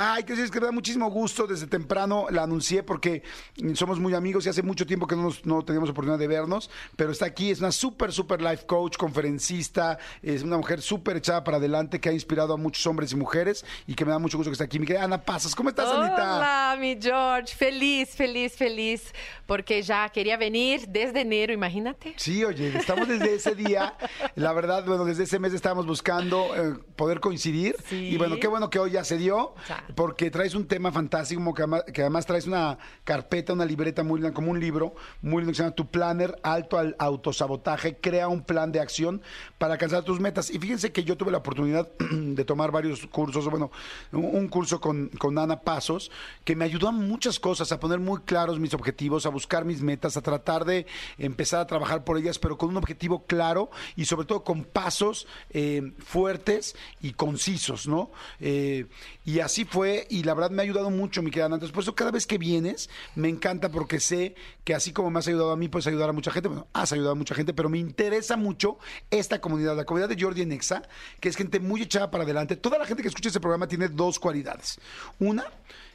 Ay, que sí, es que me da muchísimo gusto. Desde temprano la anuncié porque somos muy amigos y hace mucho tiempo que no, nos- no teníamos oportunidad de vernos. Pero está aquí, es una súper, súper life coach, conferencista. Es una mujer súper echada para adelante que ha inspirado a muchos hombres y mujeres y que me da mucho gusto que esté aquí. Mi querida Ana Pasas, ¿cómo estás, Anita? Olá, mi George. Feliz, feliz, feliz. Porque ya quería venir desde enero, imagínate. Sí, oye, estamos desde ese día. La verdad, bueno, desde ese mes estábamos buscando eh, poder coincidir. Sí. Y bueno, qué bueno que hoy ya se dio, Ya. Porque traes un tema fantástico, que además, traes una carpeta, una libreta muy linda, como un libro muy lindo que se llama Tu Planner, Alto al Autosabotaje. Crea un plan de acción para alcanzar tus metas. Y fíjense que yo tuve la oportunidad de tomar varios cursos, bueno, un, un curso con, con Ana Pasos, que me ayudó a muchas cosas, a poner muy claros mis objetivos, a buscar mis metas, a tratar de empezar a trabajar por ellas, pero con un objetivo claro y sobre todo con pasos eh, fuertes y concisos, ¿no? Eh, y así fue, y la verdad me ha ayudado mucho, mi querida Ana. Entonces, por eso cada vez que vienes, me encanta porque sé que así como me has ayudado a mí, puedes ayudar a mucha gente. Bueno, has ayudado a mucha gente, pero me interesa mucho esta comunidad, la comunidad de Jordi en Exa, que es gente muy echada para adelante. Toda la gente que escucha este programa tiene dos cualidades. Una,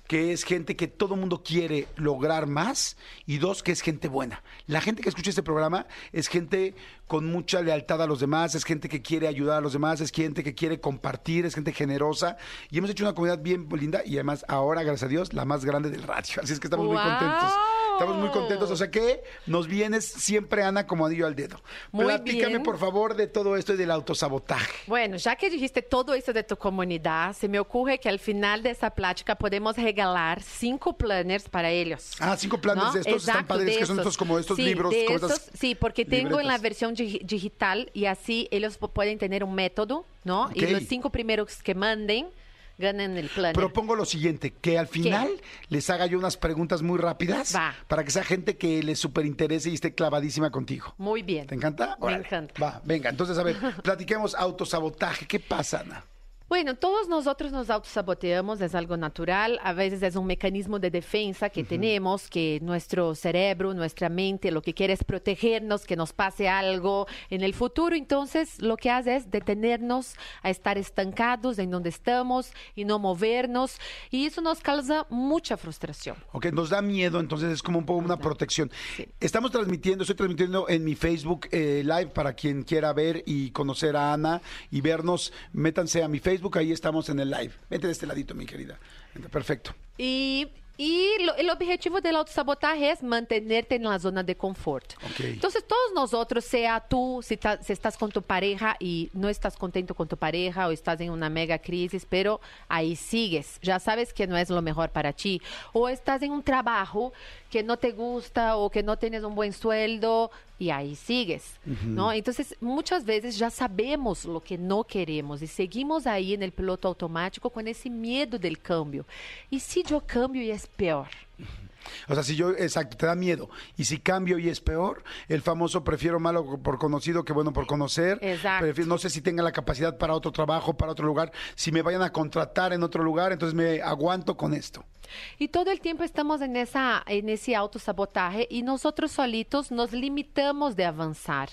que es gente que todo mundo quiere lograr más y dos, que es gente buena. La gente que escucha este programa es gente con mucha lealtad a los demás, es gente que quiere ayudar a los demás, es gente que quiere compartir, es gente generosa y hemos hecho una comunidad bien linda y además ahora, gracias a Dios, la más grande del radio. Así es que estamos muy contentos. Estamos muy contentos. O sea que nos vienes siempre, Ana, como anillo al dedo. Muy Platícame, bien. por favor, de todo esto y del autosabotaje. Bueno, ya que dijiste todo eso de tu comunidad, se me ocurre que al final de esa plática podemos regalar cinco planners para ellos. Ah, cinco planes de estos están Exacto, padres, de que son estos como estos Sí, libros, de como estos, sí, porque tengo en la versión digi- digital y así ellos pueden tener un método, ¿no? Ok. Y los cinco primeros que manden ganan el planner. Propongo lo siguiente, que al final les haga yo unas preguntas muy rápidas Va. para que sea gente que les súper interese y esté clavadísima contigo. Muy bien. ¿Te encanta? Me Órale. encanta. Va, venga, entonces a ver, platiquemos autosabotaje. ¿Qué pasa, Ana? Bueno, todos nosotros nos autosaboteamos, es algo natural, a veces es un mecanismo de defensa que tenemos, que nuestro cerebro, nuestra mente lo que quiere es protegernos, que nos pase algo en el futuro, entonces lo que hace es detenernos a estar estancados en donde estamos y no movernos, y eso nos causa mucha frustración. Ok, nos da miedo, entonces es como un poco una protección. Sí. Estamos transmitiendo, estoy transmitiendo en mi Facebook eh, Live para quien quiera ver y conocer a Ana y vernos. Métanse a mi Facebook, ahí estamos en el live. Vete de este ladito, mi querida. Perfecto. Y, lo- el objetivo del autosabotaje es mantenerte en la zona de confort. Ok. Entonces, todos nosotros, sea tú, si, ta- si estás con tu pareja y no estás contento con tu pareja o estás en una mega crisis, pero ahí sigues, ya sabes que no es lo mejor para ti, o estás en un trabajo que no te gusta o que no tienes un buen sueldo y ahí sigues, ¿no? Entonces, muchas veces ya sabemos lo que no queremos y seguimos ahí en el piloto automático con ese miedo del cambio. ¿Y si yo cambio y es peor? O sea, si yo, exacto, te da miedo. Y si cambio y es peor, el famoso prefiero malo por conocido que bueno por conocer. Exacto. Prefiero- no sé si tenga la capacidad para otro trabajo, para otro lugar. Si me vayan a contratar en otro lugar, entonces me aguanto con esto. Y todo el tiempo estamos en, esa, en ese autosabotaje y nosotros solitos nos limitamos de avanzar.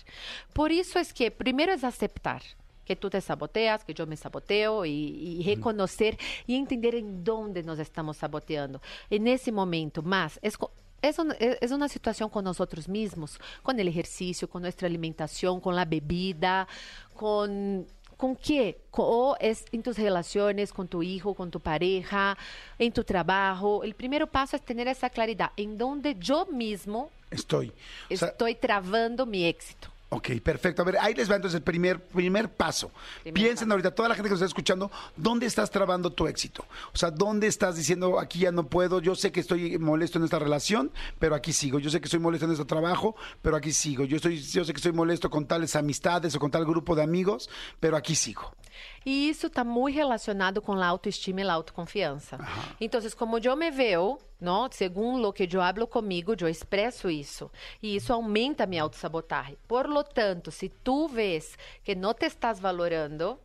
Por eso es que primero es aceptar que tú te saboteas, que yo me saboteo y, y reconocer y entender en dónde nos estamos saboteando. En ese momento, más, es... es, un- es- es una situación con nosotros mismos, con el ejercicio, con nuestra alimentación, con la bebida, con ¿Con qué? O es en tus relaciones con tu hijo, con tu pareja, en tu trabajo. El primer paso es tener esa claridad en donde yo mismo Estoy. O sea, estoy trabando mi éxito. Ok, perfecto. A ver, ahí les va entonces el primer, primer paso. Primer Piensen paso. ahorita, toda la gente que nos está escuchando, ¿dónde estás trabando tu éxito? O sea, ¿dónde estás diciendo, aquí ya no puedo, yo sé que estoy molesto en esta relación, pero aquí sigo. Yo sé que estoy molesto en este trabajo, pero aquí sigo. Yo, estoy, yo sé que estoy molesto con tales amistades o con tal grupo de amigos, pero aquí sigo. E isso está muito relacionado com a autoestima e a autoconfiança. Então, como eu me veo, não, segundo o que eu hablo comigo, eu expresso isso. E isso aumenta a minha autossabotagem. Por lo tanto, se tu vês que não te estás valorando,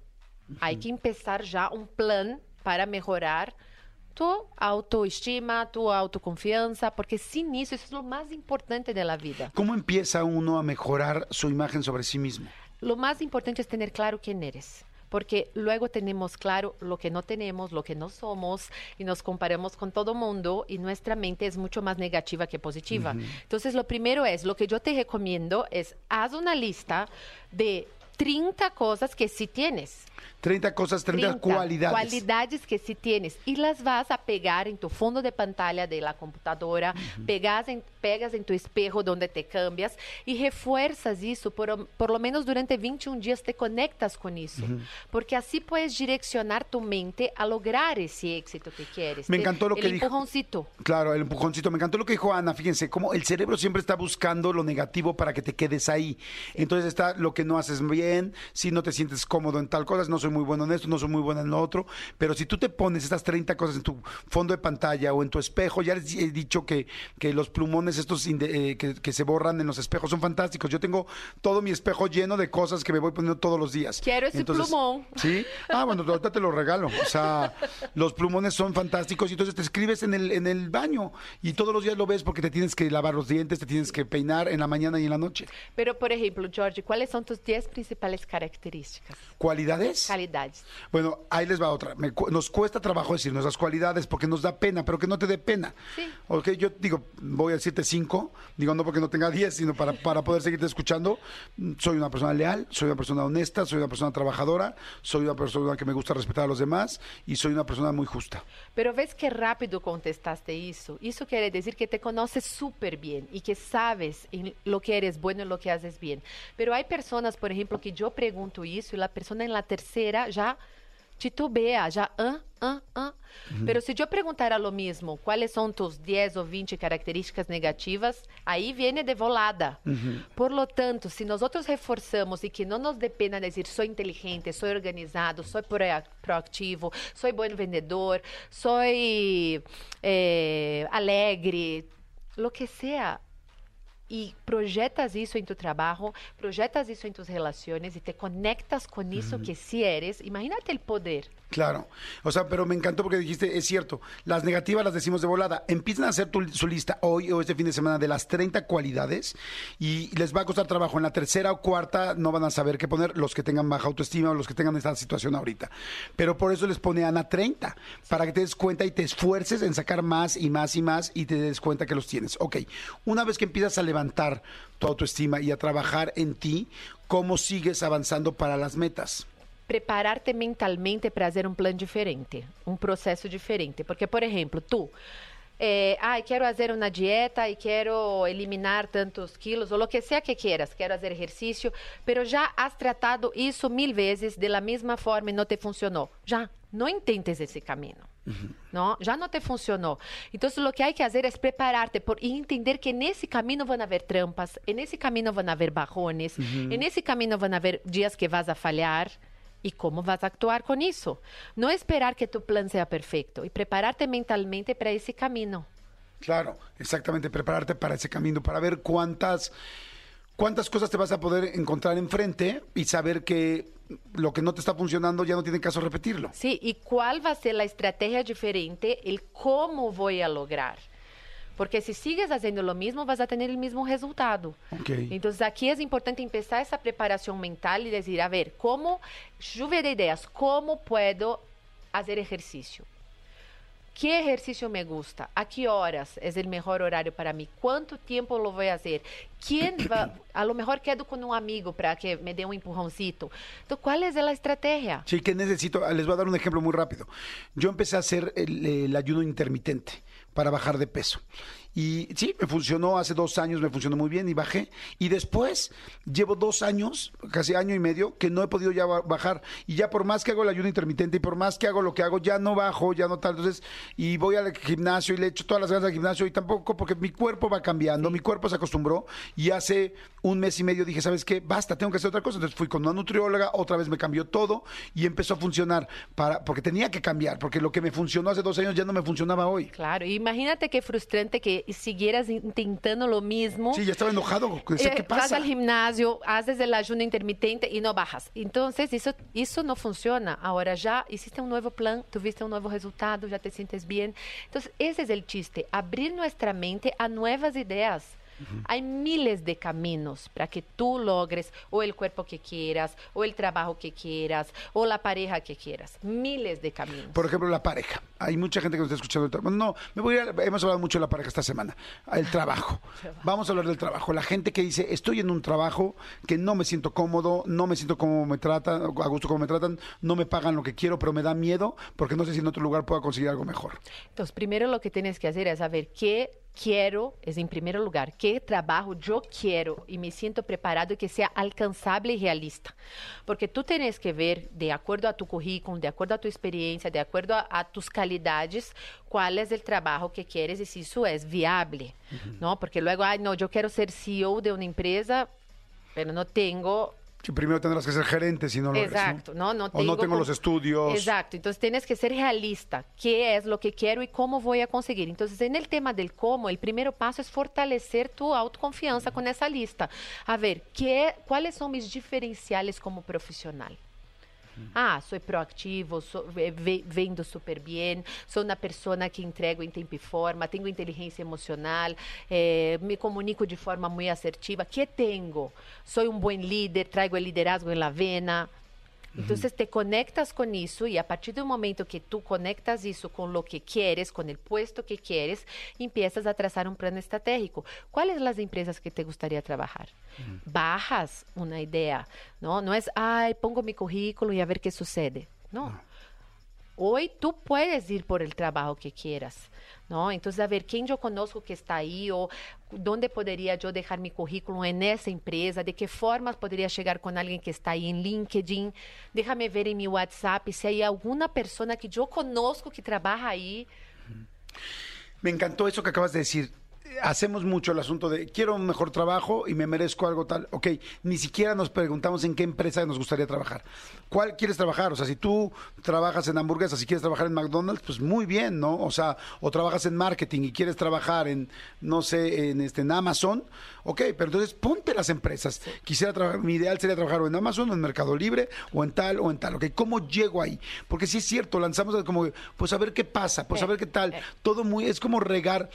há que começar já um plano para melhorar tu autoestima, tu autoconfiança, porque sem isso, é o mais importante da vida. ¿Cómo empieza uno a mejorar su imagen sobre sí mismo? Lo más importante es tener claro quién eres. Porque luego tenemos claro lo que no tenemos, lo que no somos y nos comparamos con todo mundo y nuestra mente es mucho más negativa que positiva. Entonces, lo primero es, lo que yo te recomiendo es, haz una lista de 30 cosas que sí tienes. 30 cosas, 30, cualidades. Cualidades que sí tienes. Y las vas a pegar en tu fondo de pantalla de la computadora, pegas, en, pegas en tu espejo donde te cambias y refuerzas eso. Por, por lo menos durante 21 días te conectas con eso. Porque así puedes direccionar tu mente a lograr ese éxito que quieres. Me encantó lo el que dijo. empujoncito. Claro, el empujoncito. Me encantó lo que dijo Ana. Fíjense, cómo el cerebro siempre está buscando lo negativo para que te quedes ahí. Entonces está lo que no haces bien, si no te sientes cómodo en tal cosa, no soy muy bueno en esto, no soy muy bueno en lo otro. Pero si tú te pones estas 30 cosas en tu fondo de pantalla o en tu espejo, ya les he dicho que, que los plumones estos eh, que, que se borran en los espejos son fantásticos. Yo tengo todo mi espejo lleno de cosas que me voy poniendo todos los días. Quiero ese plumón. Sí. Ah, bueno, ahorita te lo regalo. O sea, los plumones son fantásticos y entonces te escribes en el, en el baño y todos los días lo ves porque te tienes que lavar los dientes, te tienes que peinar en la mañana y en la noche. Pero, por ejemplo, George, ¿cuáles son tus 10 principales características? ¿Cualidades? Calidades. Bueno, ahí les va otra. Me cu- nos cuesta trabajo decir nuestras cualidades porque nos da pena, pero que no te dé pena. Sí. Ok, yo digo, voy a decirte cinco, digo no porque no tenga diez, sino para, para poder seguirte escuchando. Soy una persona leal, soy una persona honesta, soy una persona trabajadora, soy una persona que me gusta respetar a los demás y soy una persona muy justa. Pero ves que rápido contestaste eso. Eso quiere decir que te conoces súper bien y que sabes en lo que eres bueno y lo que haces bien. Pero hay personas, por ejemplo, que yo pregunto eso y la persona en la tercera ya titubea, ya, ah, ah, ah. Pero si yo preguntara lo mismo, cuáles son tus 10 o 20 características negativas, ahí viene de volada. Por lo tanto, si nosotros reforçamos e que não nos dê pena dizer sou inteligente, sou organizado, sou proa- proativo, sou bom vendedor, sou eh, alegre, lo que sea, y projetas eso en tu trabajo, projetas eso en tus relaciones y te conectas con eso que sí eres, imagínate el poder. Claro. O sea, pero me encantó porque dijiste, es cierto, las negativas las decimos de volada. Empiezan a hacer tu- su lista hoy o este fin de semana de las 30 cualidades y les va a costar trabajo. En la tercera o cuarta no van a saber qué poner los que tengan baja autoestima o los que tengan esta situación ahorita. Pero por eso les pone Ana 30, para que te des cuenta y te esfuerces en sacar más y más y más y te des cuenta que los tienes. Ok, una vez que empiezas a levantar tu autoestima y a trabajar en ti, ¿cómo sigues avanzando para las metas? Prepararte mentalmente para fazer um plano diferente, um processo diferente. Porque, por exemplo, tu, eh, ai, quero fazer uma dieta e quero eliminar tantos quilos, ou o que sea que quieras, quero fazer exercício, pero já has tratado isso mil vezes de la mesma forma e não te funcionou. Já, não intentes esse caminho. ¿no? Ya no te funcionó. Entonces lo que hay que hacer es prepararte por, y entender que camino van a haber trampas, en ese camino van a haber bajones, en ese camino van a haber días que vas a fallar. ¿Y cómo vas a actuar con eso? No esperar que tu plan sea perfecto y prepararte mentalmente para ese camino. Claro, exactamente, prepararte para ese camino, para ver cuántas, cuántas cosas te vas a poder encontrar enfrente y saber que lo que no te está funcionando ya no tiene caso repetirlo. Sí, y cuál va a ser la estrategia diferente, el cómo voy a lograr. Porque si sigues haciendo lo mismo, vas a tener el mismo resultado. Ok. Entonces aquí es importante empezar esa preparación mental y decir, a ver, ¿cómo, lluvia de ideas, cómo puedo hacer ejercicio? ¿Qué ejercicio me gusta? ¿A qué horas es el mejor horario para mí? ¿Cuánto tiempo lo voy a hacer? ¿Quién va? A lo mejor quedo con un amigo para que me dé un empujoncito. Entonces, ¿cuál es la estrategia? Sí, que necesito, les voy a dar un ejemplo muy rápido. Yo empecé a hacer el, el ayuno intermitente para bajar de peso. Y sí, me funcionó hace dos años, me funcionó muy bien y bajé. Y después llevo dos años, casi año y medio, que no he podido ya ba- bajar. Y ya por más que hago el ayuno intermitente y por más que hago lo que hago, ya no bajo, ya no tal. Entonces, y voy al gimnasio y le echo todas las ganas al gimnasio y tampoco, porque mi cuerpo va cambiando, mi cuerpo se acostumbró. Y hace un mes y medio dije, ¿sabes qué? Basta, tengo que hacer otra cosa. Entonces fui con una nutrióloga, otra vez me cambió todo y empezó a funcionar. Para, porque tenía que cambiar, porque lo que me funcionó hace dos años ya no me funcionaba hoy. Claro, imagínate qué frustrante que siguieras intentando lo mismo. Sí, ya estaba enojado. Decía, Eh, ¿qué Vas pasa? al gimnasio, haces el ayuno intermitente y no bajas. Entonces, eso, eso no funciona. Ahora ya hiciste un nuevo plan, tuviste un nuevo resultado, ya te sientes bien. Entonces, ese es el chiste, abrir nuestra mente a nuevas ideas. Hay miles de caminos para que tú logres o el cuerpo que quieras, o el trabajo que quieras, o la pareja que quieras. Miles de caminos. Por ejemplo, la pareja. Hay mucha gente que nos está escuchando. no, me voy a, hemos hablado mucho de la pareja esta semana. El trabajo. Vamos a hablar del trabajo. La gente que dice, estoy en un trabajo que no me siento cómodo, no me siento como me tratan, a gusto como me tratan, no me pagan lo que quiero, pero me da miedo porque no sé si en otro lugar pueda conseguir algo mejor. Entonces, primero lo que tienes que hacer es saber qué quiero, es en primer lugar, qué trabajo yo quiero y me siento preparado que sea alcanzable y realista. Porque tú tienes que ver, de acuerdo a tu currículum, de acuerdo a tu experiencia, de acuerdo a, a tus calidades, cuál es el trabajo que quieres y si eso es viable, ¿no? Porque luego, ay, no, yo quiero ser CEO de una empresa, pero no tengo Que primero tendrás que ser gerente si no lo eres, ¿no? Exacto, no, no O no tengo como- los estudios. Exacto, entonces tienes que ser realista, qué es lo que quiero y cómo voy a conseguir. Entonces, en el tema del cómo, el primer paso es fortalecer tu autoconfianza con esa lista. A ver, ¿qué, ¿cuáles son mis diferenciales como profesional? Ah, sou proactivo, sou, ve- vendo super bem, sou uma pessoa que entrego em tempo e forma, tenho inteligência emocional, eh, me comunico de forma muito assertiva. que tenho? Sou um bom líder, trago o liderazgo em la vena. Entonces te conectas con eso y a partir del momento que tú conectas eso con lo que quieres, con el puesto que quieres, empiezas a trazar un plan estratégico. ¿Cuáles las empresas que te gustaría trabajar? Bajas una idea, ¿no? No es, ay, pongo mi currículo y a ver qué sucede. No. Hoy tú puedes ir por el trabajo que quieras, ¿no? Entonces, a ver, ¿quién yo conozco que está ahí? ¿O dónde podría yo dejar mi currículum en esa empresa? ¿De qué formas podría llegar con alguien que está ahí en LinkedIn? Déjame ver en mi WhatsApp si hay alguna persona que yo conozco que trabaja ahí. Me encantó eso que acabas de decir. Hacemos mucho el asunto de quiero un mejor trabajo y me merezco algo tal. Ok, ni siquiera nos preguntamos en qué empresa nos gustaría trabajar. ¿Cuál quieres trabajar? O sea, si tú trabajas en hamburguesas y quieres trabajar en McDonald's, pues muy bien, ¿no? O sea, o trabajas en marketing y quieres trabajar en, no sé, en, este, en Amazon. Ok, pero entonces ponte las empresas. Quisiera trabajar, mi ideal sería trabajar o en Amazon o en Mercado Libre o en tal o en tal. Ok, ¿cómo llego ahí? Porque sí es cierto, lanzamos como, pues a ver qué pasa, pues a Eh, ver qué tal. eh. Todo muy, es como regar.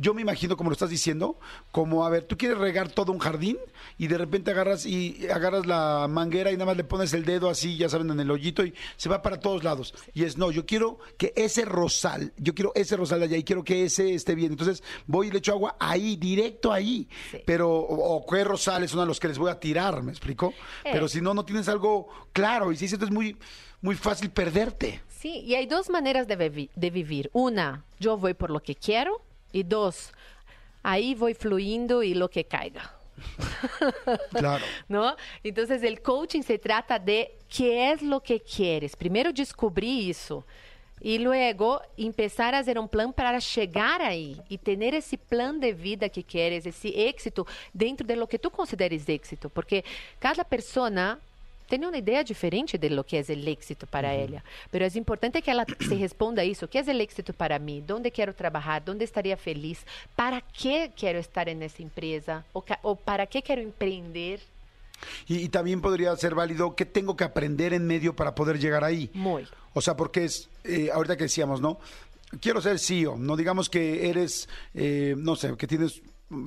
Yo me imagino, como lo estás diciendo, como, a ver, tú quieres regar todo un jardín y de repente agarras y agarras la manguera y nada más le pones el dedo así, ya saben, en el hoyito y se va para todos lados. Y es, no, yo quiero que ese rosal, yo quiero ese rosal de allá y quiero que ese esté bien. Entonces voy y le echo agua ahí, directo ahí. Sí. Pero, o, o qué rosales son a los que les voy a tirar, ¿me explico? Eh. Pero si no, no tienes algo claro y si es esto es muy, muy fácil perderte. Sí, y hay dos maneras de vivir. Una, yo voy por lo que quiero. Y dos, ahí voy fluyendo y lo que caiga. Claro. ¿no? Entonces el coaching se trata de qué es lo que quieres. Primero descubrir eso y luego empezar a hacer un plan para llegar ahí y tener ese plan de vida que quieres, ese éxito dentro de lo que tú consideres éxito, porque cada persona tem uma ideia diferente de lo que é o éxito para ela. Mas é importante que ela se responda isso. O que é o éxito para mim? Onde quero trabalhar? Onde estaria feliz? Para que quero estar nessa empresa? Ou, ou para que quero empreender? Y, y también podría ser válido qué tengo que aprender en medio para poder llegar ahí. Muy. O sea, porque es, eh, ahorita que decíamos, ¿no? Quiero ser CEO, no digamos que eres, eh, no sé, que tienes,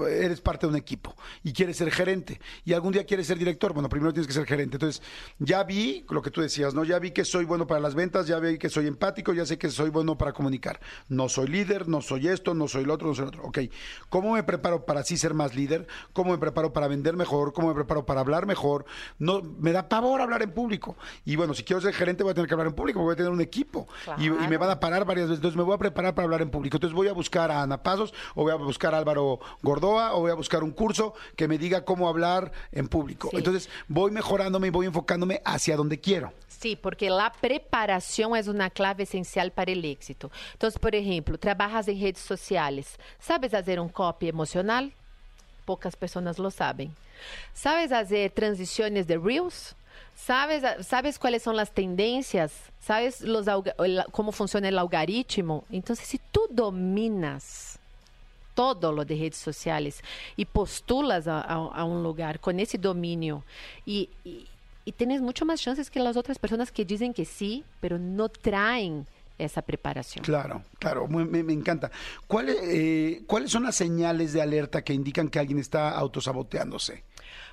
eres parte de un equipo y quieres ser gerente y algún día quieres ser director, bueno, primero tienes que ser gerente. Entonces, ya vi lo que tú decías, ¿no? Ya vi que soy bueno para las ventas, ya vi que soy empático, ya sé que soy bueno para comunicar. No soy líder, no soy esto, no soy lo otro, no soy lo otro. Ok, ¿cómo me preparo para sí ser más líder? ¿Cómo me preparo para vender mejor? ¿Cómo me preparo para hablar mejor? No, me da pavor hablar en público. Y bueno, si quiero ser gerente voy a tener que hablar en público, voy a tener un equipo. Y, y me van a parar varias veces. Entonces me voy a preparar para hablar en público. Entonces voy a buscar a Ana Pasos o voy a buscar a Álvaro Gordoa o voy a buscar un curso que me diga cómo hablar en público. Sí. Entonces voy mejorándome y voy enfocándome hacia donde quiero. Sí, porque la preparación es una clave esencial para el éxito. Entonces, por ejemplo, trabajas en redes sociales. ¿Sabes hacer un copy emocional? Pocas personas lo saben. ¿Sabes hacer transiciones de Reels? ¿Sabes, ¿Sabes cuáles son las tendencias? ¿Sabes los, cómo funciona el algoritmo? Entonces, si tú dominas todo lo de redes sociales y postulas a, a- a un lugar con ese dominio y, y, y tienes mucho más chances que las otras personas que dicen que sí, pero no traen esa preparación. Claro, claro, me, me- encanta. ¿Cuáles, eh, ¿Cuáles son las señales de alerta que indican que alguien está autosaboteándose?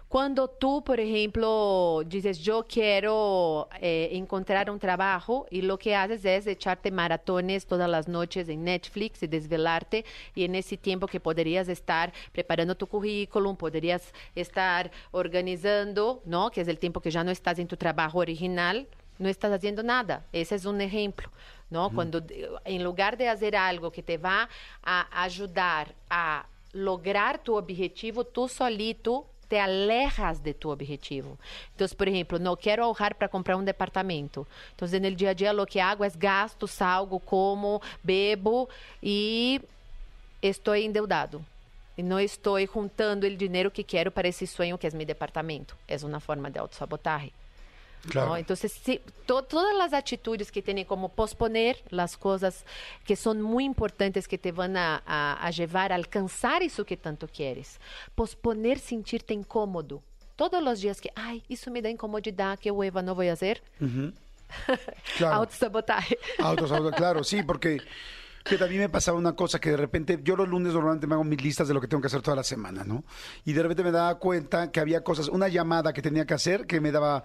Cuando tú, por ejemplo, dices, yo quiero eh, encontrar un trabajo y lo que haces es echarte maratones todas las noches en Netflix y desvelarte y en ese tiempo que podrías estar preparando tu currículum, podrías estar organizando, ¿no? Que es el tiempo que ya no estás en tu trabajo original, no estás haciendo nada. Ese es un ejemplo, ¿no? Cuando de- en lugar de hacer algo que te va a ayudar a lograr tu objetivo, tú solito te alejas de tu objetivo. Entonces, por ejemplo, no quiero ahorrar para comprar un departamento. Entonces, en el día a día lo que hago es gasto, salgo, como, bebo y estoy endeudado. E não estou juntando o dinheiro que quero para esse sonho que é meu departamento. É uma forma de autossabotagem. Claro. ¿no? Entonces, sí, to- todas las actitudes que tienen como posponer las cosas que son muy importantes, que te van a, a- a llevar a alcanzar eso que tanto quieres. Posponer sentirte incómodo. Todos los días que, ay, eso me da incomodidad, que hueva, no voy a hacer. Claro. Autosabotaje. Autosabotaje, claro, sí, porque que también me pasaba una cosa que de repente, yo los lunes normalmente me hago mis listas de lo que tengo que hacer toda la semana, ¿no? Y de repente me daba cuenta que había cosas, una llamada que tenía que hacer que me daba,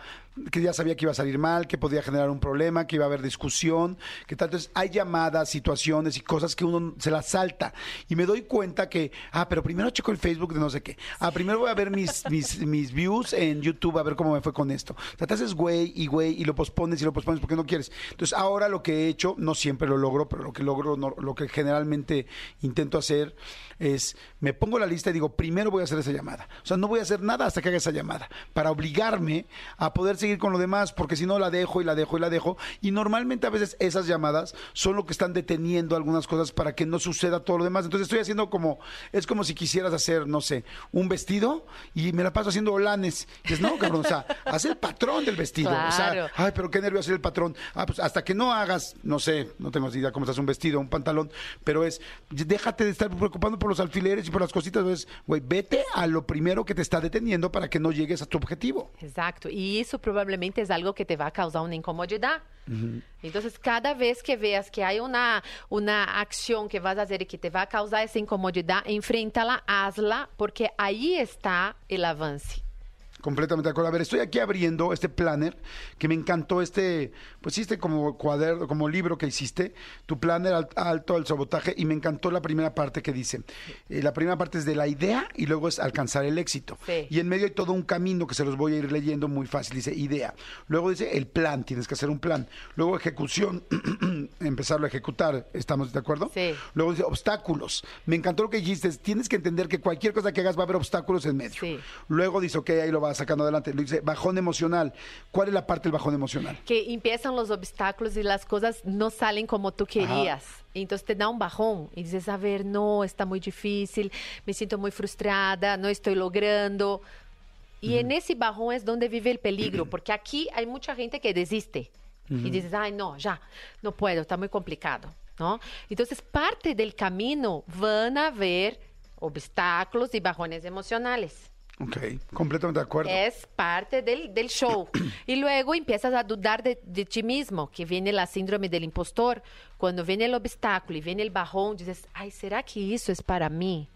que ya sabía que iba a salir mal, que podía generar un problema, que iba a haber discusión, que tal. Entonces hay llamadas, situaciones y cosas que uno se las salta. Y me doy cuenta que, ah, pero primero checo el Facebook de no sé qué. Ah, primero voy a ver mis, mis, mis views en YouTube a ver cómo me fue con esto. O sea, te haces güey y güey y lo pospones y lo pospones porque no quieres. Entonces ahora lo que he hecho, no siempre lo logro, pero lo que logro, no- lo que generalmente intento hacer es, me pongo la lista y digo, primero voy a hacer esa llamada. O sea, no voy a hacer nada hasta que haga esa llamada, para obligarme a poder seguir con lo demás, porque si no la dejo y la dejo y la dejo. Y normalmente a veces esas llamadas son lo que están deteniendo algunas cosas para que no suceda todo lo demás. Entonces estoy haciendo como, es como si quisieras hacer, no sé, un vestido y me la paso haciendo holanes. Y dices, no, cabrón, o sea, haz el patrón del vestido. O sea, ay, pero qué nervio hacer el patrón. Ah, pues hasta que no hagas, no sé, no tengo idea cómo estás un vestido, un pantalón, pero es, déjate de estar preocupando por los alfileres y por las cositas. Es, güey, vete a lo primero que te está deteniendo para que no llegues a tu objetivo. Exacto. Y eso probablemente es algo que te va a causar una incomodidad. Entonces, cada vez que veas que hay una, una acción que vas a hacer y que te va a causar esa incomodidad, enfréntala, hazla, porque ahí está el avance. Completamente de acuerdo. A ver, estoy aquí abriendo este planner que me encantó este, pues este como cuaderno, como libro que hiciste, tu planner al- alto al sabotaje y me encantó la primera parte que dice. Eh, la primera parte es de la idea y luego es alcanzar el éxito. Sí. Y en medio hay todo un camino que se los voy a ir leyendo muy fácil. Dice idea. Luego dice el plan, tienes que hacer un plan. Luego ejecución, empezarlo a ejecutar. ¿Estamos de acuerdo? Sí. Luego dice obstáculos. Me encantó lo que dijiste. Tienes que entender que cualquier cosa que hagas va a haber obstáculos en medio. Sí. Luego dice, ok, ahí lo va sacando adelante. Luego dice, bajón emocional. ¿Cuál es la parte del bajón emocional? Que empiezan los obstáculos y las cosas no salen como tú querías. Entonces te da un bajón y dices, a ver, no, está muy difícil, me siento muy frustrada, no estoy logrando. Y en ese bajón es donde vive el peligro, porque aquí hay mucha gente que desiste y dices, ay, no, ya, no puedo, está muy complicado, ¿no? Entonces, parte del camino van a haber obstáculos y bajones emocionales. Ok, completamente de acuerdo. Es parte del, del show. y luego empiezas a dudar de, de ti mismo, que viene la síndrome del impostor. Cuando viene el obstáculo y viene el bajón, dices, ay, ¿será que eso es para mí?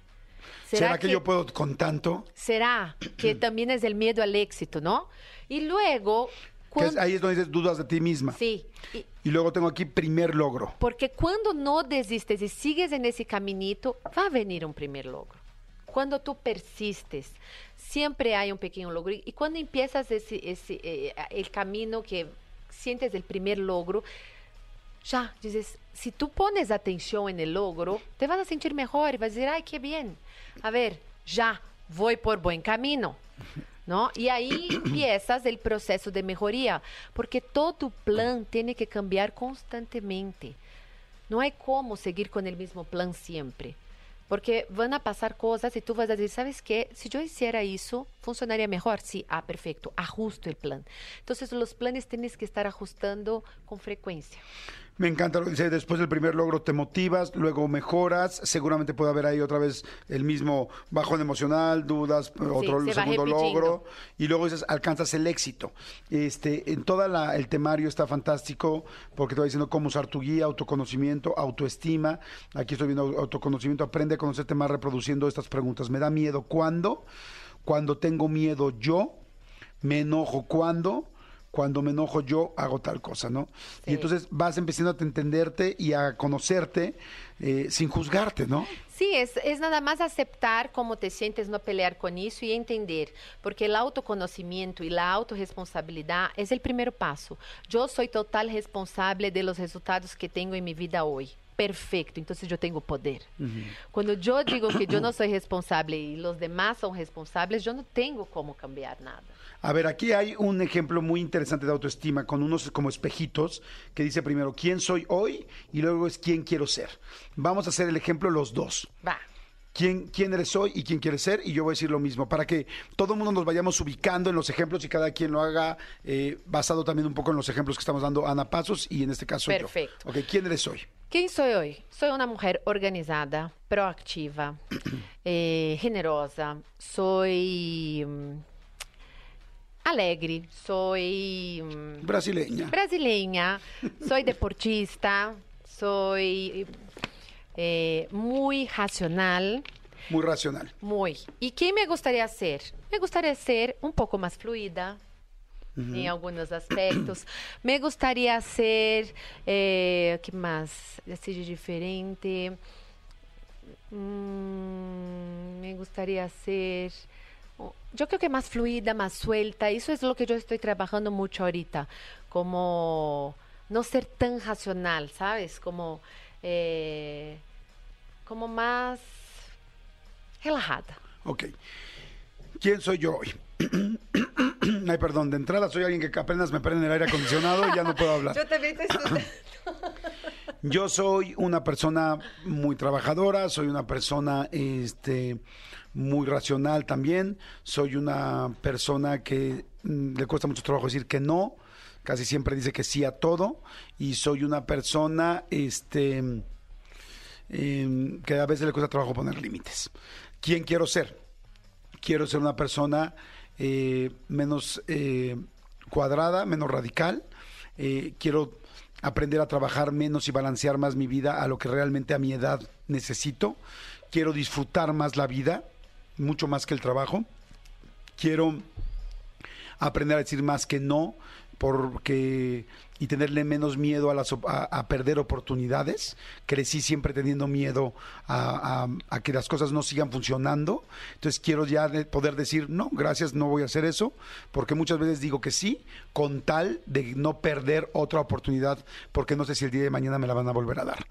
¿Será, que, yo puedo con tanto? ¿Será que también es el miedo al éxito, no? Y luego... Que es- ahí es donde dices dudas de ti misma. Sí. y- Y luego tengo aquí primer logro. porque cuando no desistes y sigues en ese caminito, va a venir un primer logro. Cuando tú persistes, siempre hay un pequeño logro. Y cuando empiezas ese, ese, eh, el camino que sientes el primer logro, ya dices, si tú pones atención en el logro, te vas a sentir mejor y vas a decir, ay, qué bien. A ver, ya, voy por buen camino. ¿No? Y ahí empiezas el proceso de mejoría, porque todo plan tiene que cambiar constantemente. No hay cómo seguir con el mismo plan siempre, porque van a pasar cosas y tú vas a decir, ¿sabes qué? Si yo hiciera eso, ¿Funcionaría mejor? Sí, ah, perfecto, ajusto el plan. Entonces los planes tienes que estar ajustando con frecuencia. Me encanta lo que dice, después del primer logro te motivas, luego mejoras, seguramente puede haber ahí otra vez el mismo bajón emocional, dudas, otro va segundo logro, y luego dices, alcanzas el éxito. Este, en toda la, el temario está fantástico, porque te va diciendo cómo usar tu guía, autoconocimiento, autoestima. Aquí estoy viendo autoconocimiento, aprende a conocerte más reproduciendo estas preguntas. ¿Me da miedo cuándo? Cuando tengo miedo yo, me enojo cuando, cuando me enojo yo hago tal cosa, ¿no? Y entonces vas empezando a entenderte y a conocerte eh, sin juzgarte, ¿no? Sí, es, es nada más aceptar cómo te sientes, no pelear con eso y entender, porque el autoconocimiento y la autorresponsabilidad es el primer paso. Yo soy total responsable de los resultados que tengo en mi vida hoy. Perfecto, entonces yo tengo poder. Cuando yo digo que yo no soy responsable y los demás son responsables, yo no tengo cómo cambiar nada. A ver, aquí hay un ejemplo muy interesante de autoestima con unos como espejitos que dice primero quién soy hoy y luego es quién quiero ser. Vamos a hacer el ejemplo los dos. Va. Quién, quién eres hoy y quién quieres ser, y yo voy a decir lo mismo, para que todo el mundo nos vayamos ubicando en los ejemplos y cada quien lo haga eh, basado también un poco en los ejemplos que estamos dando Ana Pasos y en este caso Perfecto. yo. Ok, ¿quién eres hoy? ¿Quién soy hoy? Soy una mujer organizada, proactiva, eh, generosa, soy mm, alegre, soy mm, Brasileña. brasileña, soy deportista, soy eh, muy racional, Muy racional. muy. ¿Y qué me gustaría ser? Me gustaría ser un poco más fluida en algunos aspectos. Me gustaría ser, eh, ¿qué más? Así de diferente. Mm, me gustaría ser, yo creo que más fluida, más suelta. Eso es lo que yo estoy trabajando mucho ahorita. Como no ser tan racional, ¿sabes? Como, eh, como más relajada. Ok. ¿Quién soy yo hoy? Ay, perdón, de entrada soy alguien que apenas me prende el aire acondicionado y ya no puedo hablar. también te estoy... Yo soy una persona muy trabajadora, soy una persona este, muy racional también, soy una persona que mm, le cuesta mucho trabajo decir que no, casi siempre dice que sí a todo, y soy una persona este, em, que a veces le cuesta trabajo poner límites. ¿Quién quiero ser? Quiero ser una persona eh, menos eh, cuadrada, menos radical. Eh, quiero aprender a trabajar menos y balancear más mi vida a lo que realmente a mi edad necesito. Quiero disfrutar más la vida, mucho más que el trabajo. Quiero aprender a decir más que no porque y tenerle menos miedo a, las, a, a perder oportunidades. Crecí siempre teniendo miedo a- a que las cosas no sigan funcionando. Entonces quiero ya de- poder decir, no, gracias, no voy a hacer eso, porque muchas veces digo que sí, con tal de no perder otra oportunidad, porque no sé si el día de mañana me la van a volver a dar.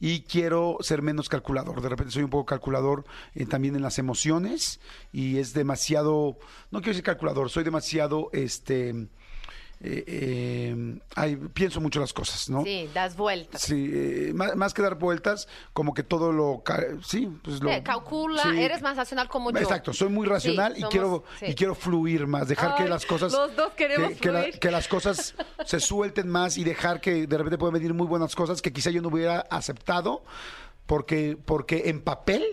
Y quiero ser menos calculador. De repente soy un poco calculador eh, también en las emociones y es demasiado, no quiero decir calculador, soy demasiado, este, eh, eh, ay, pienso mucho las cosas, ¿no? Sí, das vueltas. Sí, eh, más, más que dar vueltas, como que todo lo... Sí, pues lo... Calcula, sí. eres más racional como yo. Exacto, soy muy racional Sí, y somos- quiero y quiero fluir más, dejar que las cosas los dos queremos que, que la- que las cosas se suelten más y dejar que de repente pueden venir muy buenas cosas que quizá yo no hubiera aceptado porque porque en papel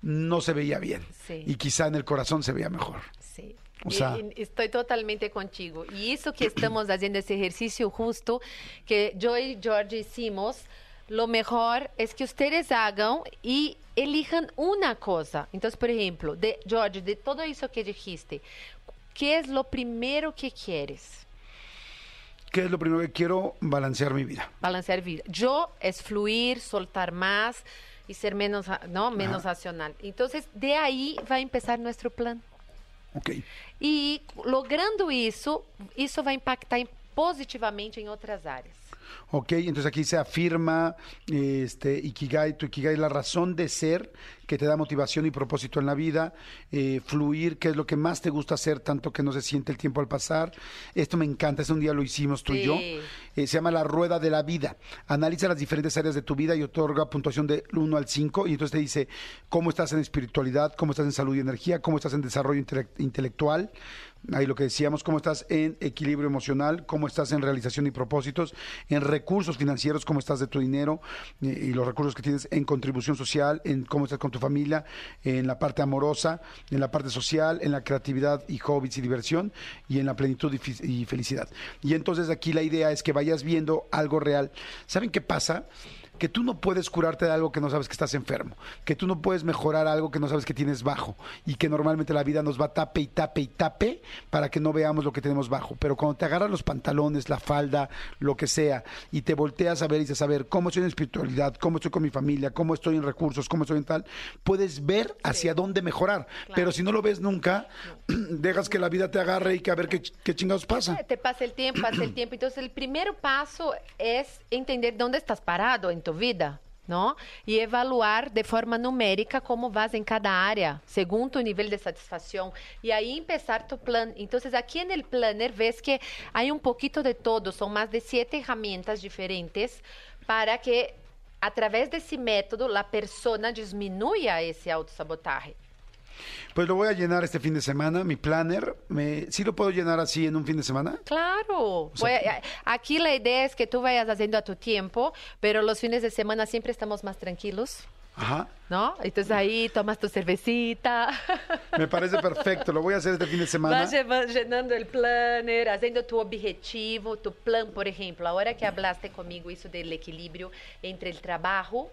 no se veía bien y quizá en el corazón se veía mejor. Sí. O sea- estoy totalmente contigo. Y eso que estamos haciendo ese ejercicio justo que yo y George hicimos, lo mejor es que ustedes hagan y elijan una cosa. Entonces, por ejemplo, de George, de todo eso que dijiste, ¿qué es lo primero que quieres? ¿Qué es lo primero que quiero? Balancear mi vida. Balancear vida. Yo es fluir, soltar más y ser menos, no, menos racional. Entonces, de ahí va a empezar nuestro plan. Ok. E logrando isso, isso vai impactar em- positivamente em outras áreas. Ok, entonces aquí se afirma este, Ikigai, tu Ikigai, la razón de ser que te da motivación y propósito en la vida, eh, fluir, que es lo que más te gusta hacer, tanto que no se siente el tiempo al pasar. Esto me encanta, ese un día lo hicimos tú y yo. Eh, se llama La Rueda de la Vida. Analiza las diferentes áreas de tu vida y otorga puntuación de 1 al 5 y entonces te dice cómo estás en espiritualidad, cómo estás en salud y energía, cómo estás en desarrollo intele- intelectual, ahí lo que decíamos, cómo estás en equilibrio emocional, cómo estás en realización y propósitos, en recursos financieros, cómo estás de tu dinero eh, y los recursos que tienes en contribución social, en cómo estás con tu familia, en la parte amorosa, en la parte social, en la creatividad y hobbies y diversión y en la plenitud y, y felicidad. Y entonces aquí la idea es que vayas viendo algo real. ¿Saben qué pasa? Que tú no puedes curarte de algo que no sabes que estás enfermo, que tú no puedes mejorar algo que no sabes que tienes bajo y que normalmente la vida nos va tape y tape y tape para que no veamos lo que tenemos bajo. Pero cuando te agarras los pantalones, la falda, lo que sea, y te volteas a ver y dices, a ver, ¿cómo estoy en espiritualidad? ¿Cómo estoy con mi familia? ¿Cómo estoy en recursos? ¿Cómo estoy en tal? Puedes ver hacia dónde mejorar. Pero si no lo ves nunca, dejas que la vida te agarre y que a ver qué, qué chingados pasa. Te pasa el tiempo, pasa el tiempo. Entonces, el primer paso es entender dónde estás parado tu vida, ¿no? Y evaluar de forma numérica cómo vas en cada área, según tu nivel de satisfacción. Y ahí empezar tu plan. Entonces, aquí en el planner ves que hay un poquito de todo. Son más de siete herramientas diferentes para que a través de ese método la persona disminuya ese autosabotaje. Pues lo voy a llenar este fin de semana, mi planner. Me, ¿Sí lo puedo llenar así en un fin de semana? Claro. sea, Voy a- aquí la idea es que tú vayas haciendo a tu tiempo, pero los fines de semana siempre estamos más tranquilos, Ajá. ¿no? Entonces ahí tomas tu cervecita, Me parece perfecto. Lo voy a hacer este fin de semana. vas llenando el planner, haciendo tu objetivo, tu plan, por ejemplo. Ahora que hablaste conmigo eso del equilibrio entre el trabajo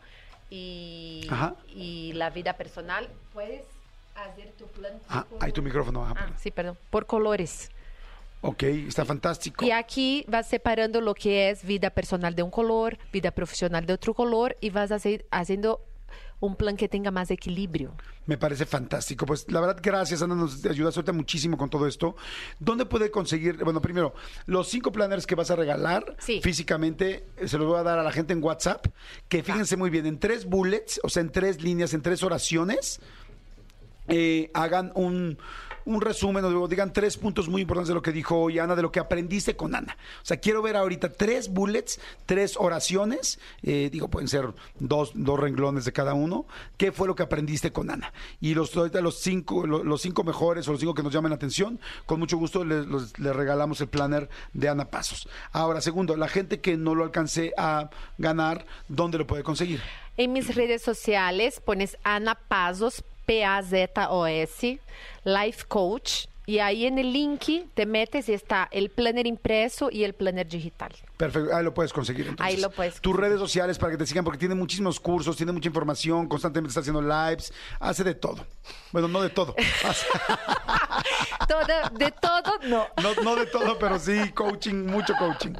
y, Ajá. y la vida personal, puedes hacer tu plan. Ah, ahí tu micrófono. Ah, perdón. sí, perdón. Por colores. Ok, está fantástico. Y aquí vas separando lo que es vida personal de un color, vida profesional de otro color y vas hace- haciendo un plan que tenga más equilibrio. Me parece fantástico. Pues la verdad, gracias, Ana, nos ayudas ahorita muchísimo con todo esto. ¿Dónde puede conseguir? Bueno, primero, los cinco planners que vas a regalar Sí. físicamente, eh, se los voy a dar a la gente en WhatsApp, que fíjense muy bien, en tres bullets, o sea, en tres líneas, en tres oraciones, eh, hagan un, un resumen o digan tres puntos muy importantes de lo que dijo hoy Ana, de lo que aprendiste con Ana. O sea, quiero ver ahorita tres bullets, tres oraciones, eh, digo, pueden ser dos, dos renglones de cada uno. ¿Qué fue lo que aprendiste con Ana? Y los, ahorita los cinco, lo- los, cinco mejores o los cinco que nos llamen la atención, con mucho gusto les, regalamos el planner de Ana Pasos. Ahora, segundo, la gente que no lo alcance a ganar, ¿dónde lo puede conseguir? En mis redes sociales pones Ana Pazos, P-A-Z-O-S, Life Coach. Y ahí en el link te metes y está el planner impreso y el planner digital. Perfecto, ahí lo puedes conseguir. Entonces. Ahí lo puedes Tus redes sociales para que te sigan, porque tiene muchísimos cursos, tiene mucha información, constantemente está haciendo lives, hace de todo. Bueno, no de todo. Hace- Toda- de todo, no. no, no de todo, pero sí coaching, mucho coaching.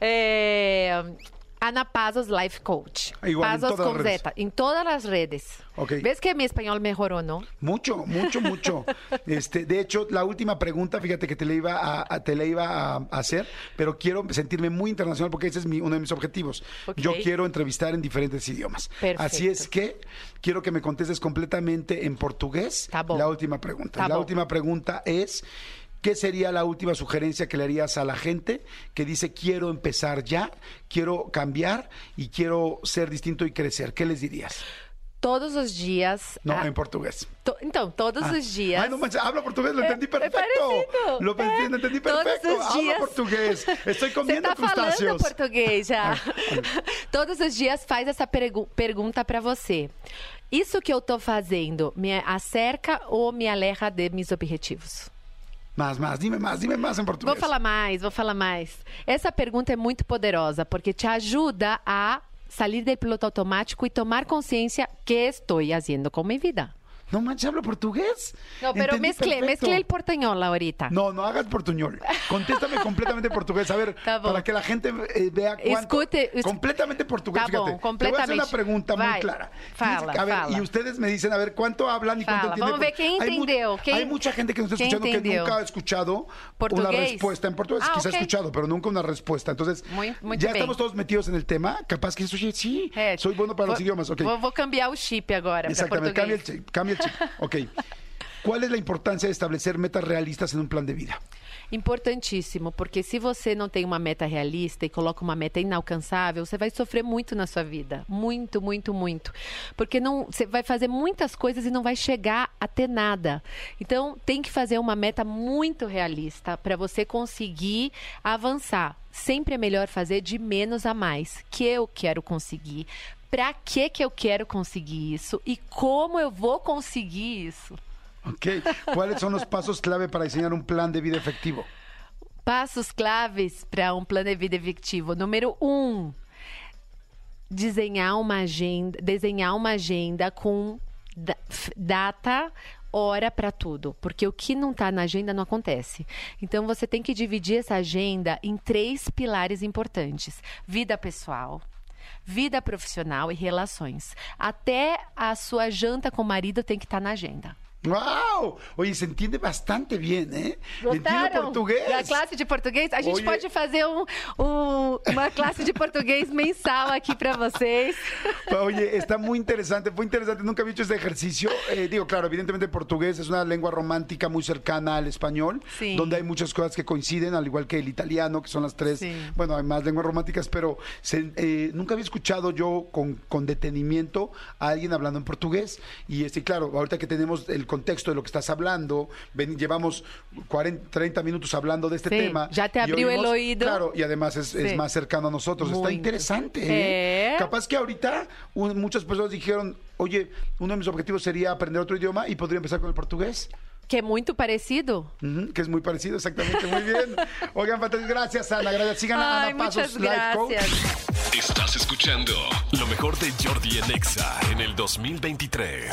Eh, Ana Pazos Life Coach. Igual en Pazos las con. Z. En todas las redes. Ok. ¿Ves que mi español mejoró, no? Mucho, mucho, mucho. Este, de hecho, la última pregunta, fíjate que te la iba a, a- te la iba a, a hacer, pero quiero sentirme muy internacional porque ese es mi- uno de mis objetivos. Ok. Yo quiero entrevistar en diferentes idiomas. Perfecto. Así es que quiero que me contestes completamente en portugués. Tá bom. La última pregunta. Tá la bom. última pregunta es. ¿Qué sería la última sugerencia que le harías a la gente que dice quiero empezar ya, quiero cambiar y quiero ser distinto y crecer? ¿Qué les dirías? Todos os dias. No, ah, en portugués. to- então, todos Ah. os dias. No manches, habla portugués, lo É- entendí é perfecto. parecido. Lo, pensé, É. lo entendí Todos os Habla dias. portugués. Estoy Você comiendo tá falando crustáceos. português já. Todos os dias faz essa pergu- pergunta para você. Isso que eu tô fazendo me acerca ou me aleja de meus objetivos? Más, más, dime más, dime más en portugués. Vou falar mais, vou falar mais. Essa pergunta é muito poderosa porque te ajuda a sair do piloto automático e tomar consciência que estou fazendo com minha vida. No manches, hablo portugués. No, pero Entendí mezclé, perfecto. mezclé el portañol ahorita. No, no hagas portuñol. Contéstame completamente en portugués. A ver, Tá bom. para que la gente eh, vea cuánto. Escute, es- completamente portugués, Tá fíjate. bom, Te voy a hacer una pregunta muy Vai, clara. fala, a ver, fala. y ustedes me dicen, a ver, ¿cuánto hablan y cuánto Fala, entienden? vamos ver quem Hay mu- quem- Hay mucha gente que nos está escuchando que nunca ha escuchado una Portugués. respuesta en portugués. Ah, Quizá ok. ha escuchado, pero nunca una respuesta. Entonces, Muy- muy ya bien. estamos todos metidos en el tema. Capaz que eso sí, sí, É, soy bueno para los vou- idiomas. Ok. Vou, vou cambiar o chip agora para Exactamente, cambia el chip, cambia el Ok. ¿Cuál es la importancia de establecer metas realistas en un plan de vida? Importantíssimo, porque se você não tem uma meta realista e coloca uma meta inalcançável, você vai sofrer muito na sua vida. Muito, muito, muito. Porque não, você vai fazer muitas coisas e não vai chegar a ter nada. Então, tem que fazer uma meta muito realista para você conseguir avançar. Sempre é melhor fazer de menos a mais. Que eu quero conseguir. Para que que eu quero conseguir isso e como eu vou conseguir isso? Ok. ¿Cuáles son los pasos clave para diseñar un plan de vida efectivo? Passos claves para um plano de vida efetivo. Número um, desenhar uma agenda, desenhar uma agenda com data, hora para tudo, porque o que não está na agenda não acontece. Então você tem que dividir essa agenda em três pilares importantes: vida pessoal, vida profissional e relações. Até a sua janta com o marido tem que estar na agenda. ¡Wow! Oye, se entiende bastante bien, ¿eh? Entiende Gostaram portugués. da classe de português? A gente Oye. pode fazer um- um- uma classe de português mensal aqui para vocês. Oye, está muy interesante, fue interesante, nunca había hecho este ejercicio. Eh, digo, claro, evidentemente el portugués es una lengua romántica muy cercana al español, Sí. donde hay muchas cosas que coinciden, al igual que el italiano, que son las tres, Sí. bueno, hay más lenguas románticas, pero se- eh, nunca había escuchado yo con, con detenimiento a alguien hablando en portugués. Y este, claro, ahorita que tenemos el contexto de lo que estás hablando, ven- llevamos 40, 30 minutos hablando de este Sí, tema. ya te abrió el oído. Claro, y además es, más cercano a nosotros. Está Muy interesante. ¿eh? ¿Eh? Capaz que ahorita un- muchas personas dijeron, oye, uno de mis objetivos sería aprender otro idioma y podría empezar con el portugués. Que muito parecido. Ujú, que es muy parecido, exactamente, muy bien. Oigan, fantástico, gracias Ana, gracias. Sigan a Ay, Ana Pasos, muchas Life Coach. gracias. Estás escuchando lo mejor de Jordi en Exa en el 2023.